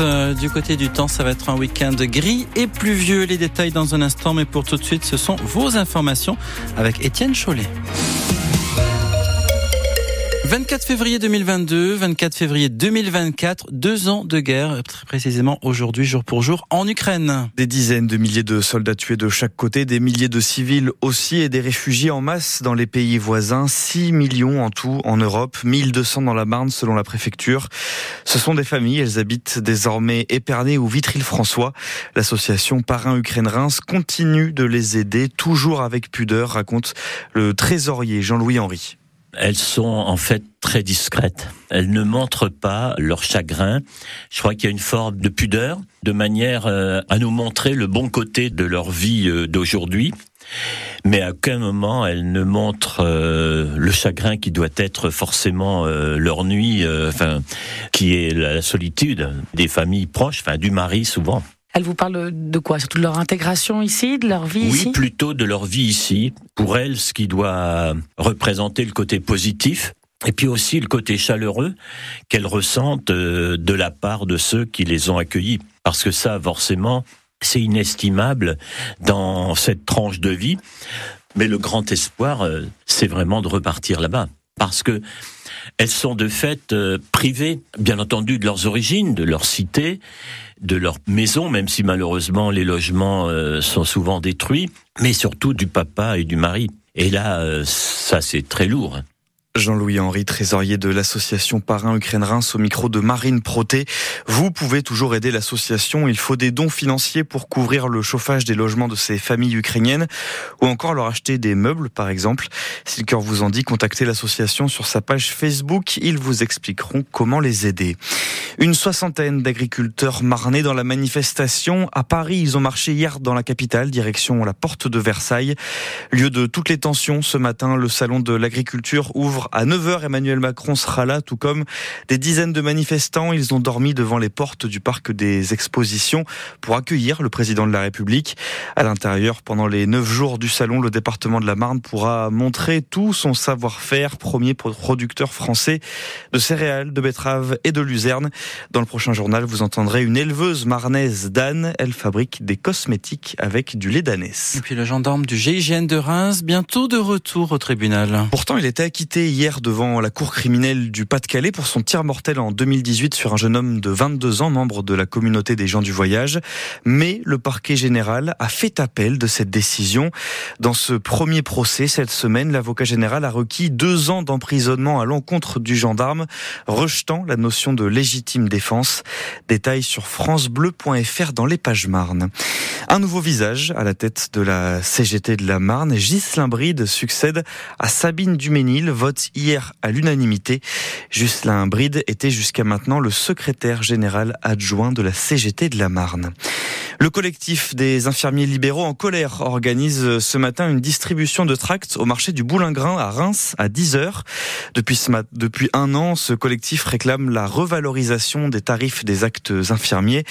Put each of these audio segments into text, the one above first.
Euh, du côté du temps, ça va être un week-end gris et pluvieux. Les détails dans un instant, mais pour tout de suite, ce sont vos informations avec Étienne Chollet. 24 février 2022, 24 février 2024, deux ans de guerre, très précisément aujourd'hui, jour pour jour, en Ukraine. Des dizaines de milliers de soldats tués de chaque côté, des milliers de civils aussi et des réfugiés en masse dans les pays voisins, 6 millions en tout en Europe, 1200 dans la Marne selon la préfecture. Ce sont des familles, elles habitent désormais Épernay ou Vitry-le-François. L'association Parrain Ukraine-Reims continue de les aider, toujours avec pudeur, raconte le trésorier Jean-Louis Henry. Elles sont en fait très discrètes. Elles ne montrent pas leur chagrin. Je crois qu'il y a une forme de pudeur, de manière euh, à nous montrer le bon côté de leur vie euh, d'aujourd'hui. Mais à aucun moment elles ne montrent euh, le chagrin qui doit être forcément leur nuit, enfin, qui est la solitude des familles proches, enfin du mari souvent. Elle vous parle de quoi? Surtout de leur intégration ici, de leur vie ici? Oui, plutôt de leur vie ici. Pour elles, ce qui doit représenter le côté positif, et puis aussi le côté chaleureux qu'elles ressentent euh, de la part de ceux qui les ont accueillis. Parce que ça, forcément, c'est inestimable dans cette tranche de vie. Mais le grand espoir, euh, c'est vraiment de repartir là-bas. Parce que elles sont de fait euh, privées, bien entendu, de leurs origines, de leur cité, de leur maison, même si malheureusement les logements euh, sont souvent détruits, mais surtout du papa et du mari. Et là, euh, ça c'est très lourd. Jean-Louis Henry, trésorier de l'association Parrain Ukraine-Reims au micro de Marine Proté. Vous pouvez toujours aider l'association. Il faut des dons financiers pour couvrir le chauffage des logements de ces familles ukrainiennes ou encore leur acheter des meubles, par exemple. Si le cœur vous en dit, contactez l'association sur sa page Facebook. Ils vous expliqueront comment les aider. Une soixantaine d'agriculteurs marnés dans la manifestation. À Paris, ils ont marché hier dans la capitale, direction la porte de Versailles. Lieu de toutes les tensions ce matin, le salon de l'agriculture ouvre à 9h. Emmanuel Macron sera là, tout comme des dizaines de manifestants. Ils ont dormi devant les portes du parc des expositions pour accueillir le président de la République. À l'intérieur, pendant les neuf jours du salon, le département de la Marne pourra montrer tout son savoir-faire, premier producteur français de céréales, de betteraves et de luzerne. Dans le prochain journal, vous entendrez une éleveuse marnaise d'âne. Elle fabrique des cosmétiques avec du lait d'ânesse. Et puis le gendarme du GIGN de Reims, bientôt de retour au tribunal. Pourtant, il était acquitté hier devant la cour criminelle du Pas-de-Calais pour son tir mortel en 2018 sur un jeune homme de 22 ans, membre de la communauté des gens du voyage. Mais le parquet général a fait appel de cette décision. Dans ce premier procès, cette semaine, l'avocat général a requis deux ans d'emprisonnement à l'encontre du gendarme, rejetant la notion de défense. Détails sur francebleu.fr dans les pages Marne. Un nouveau visage à la tête de la CGT de la Marne. Ghislain Bride succède à Sabine Duménil, vote hier à l'unanimité. Ghislain Bride était jusqu'à maintenant le secrétaire général adjoint de la CGT de la Marne. Le collectif des infirmiers libéraux en colère organise ce matin une distribution de tracts au marché du Boulingrin à Reims à 10h. Depuis, depuis un an, ce collectif réclame la revalorisation des tarifs des actes infirmiers.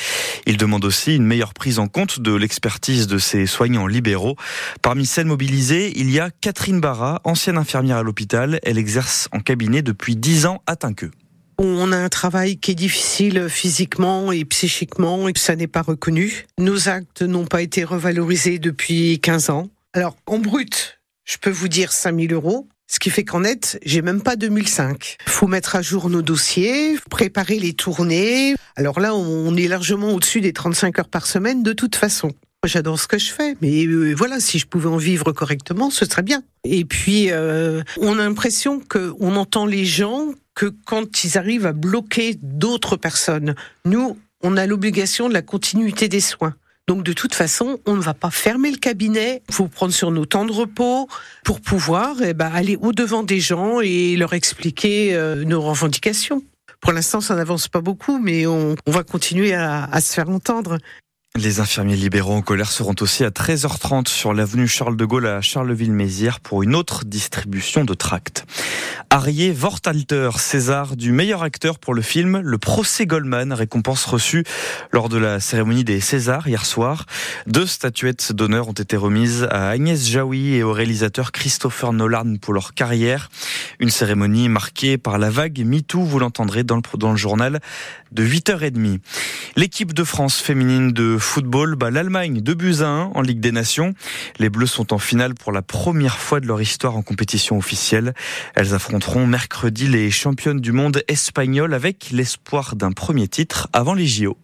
Il demande aussi une meilleure prise en compte de l'expertise de ces soignants libéraux. Parmi celles mobilisées, il y a Catherine Barra, ancienne infirmière à l'hôpital. Elle exerce en cabinet depuis 10 ans à Tinqueux. On a un travail qui est difficile physiquement et psychiquement et ça n'est pas reconnu. Nos actes n'ont pas été revalorisés depuis 15 ans. Alors, en brut, je peux vous dire 5000 euros. Ce qui fait qu'en net, j'ai même pas 2005. Faut mettre à jour nos dossiers, préparer les tournées. Alors là, on est largement au-dessus des 35 heures par semaine de toute façon. J'adore ce que je fais, mais euh, voilà, si je pouvais en vivre correctement, ce serait bien. Et puis, euh, on a l'impression qu'on entend les gens que quand ils arrivent à bloquer d'autres personnes. Nous, on a l'obligation de la continuité des soins. Donc de toute façon, on ne va pas fermer le cabinet. Faut prendre sur nos temps de repos pour pouvoir eh ben, aller au-devant des gens et leur expliquer euh, nos revendications. Pour l'instant, ça n'avance pas beaucoup, mais on, va continuer à se faire entendre. Les infirmiers libéraux en colère seront aussi à 13h30 sur l'avenue Charles de Gaulle à Charleville-Mézières pour une autre distribution de tracts. Arié Vortalter, César du meilleur acteur pour le film Le procès Goldman, récompense reçue lors de la cérémonie des Césars hier soir. Deux statuettes d'honneur ont été remises à Agnès Jaoui et au réalisateur Christopher Nolan pour leur carrière. Une cérémonie marquée par la vague MeToo, vous l'entendrez dans le, dans le journal. de 8h30. L'équipe de France féminine de football bat l'Allemagne de buts à 1 en Ligue des Nations. Les Bleus sont en finale pour la première fois de leur histoire en compétition officielle. Elles affronteront mercredi les championnes du monde espagnoles avec l'espoir d'un premier titre avant les JO.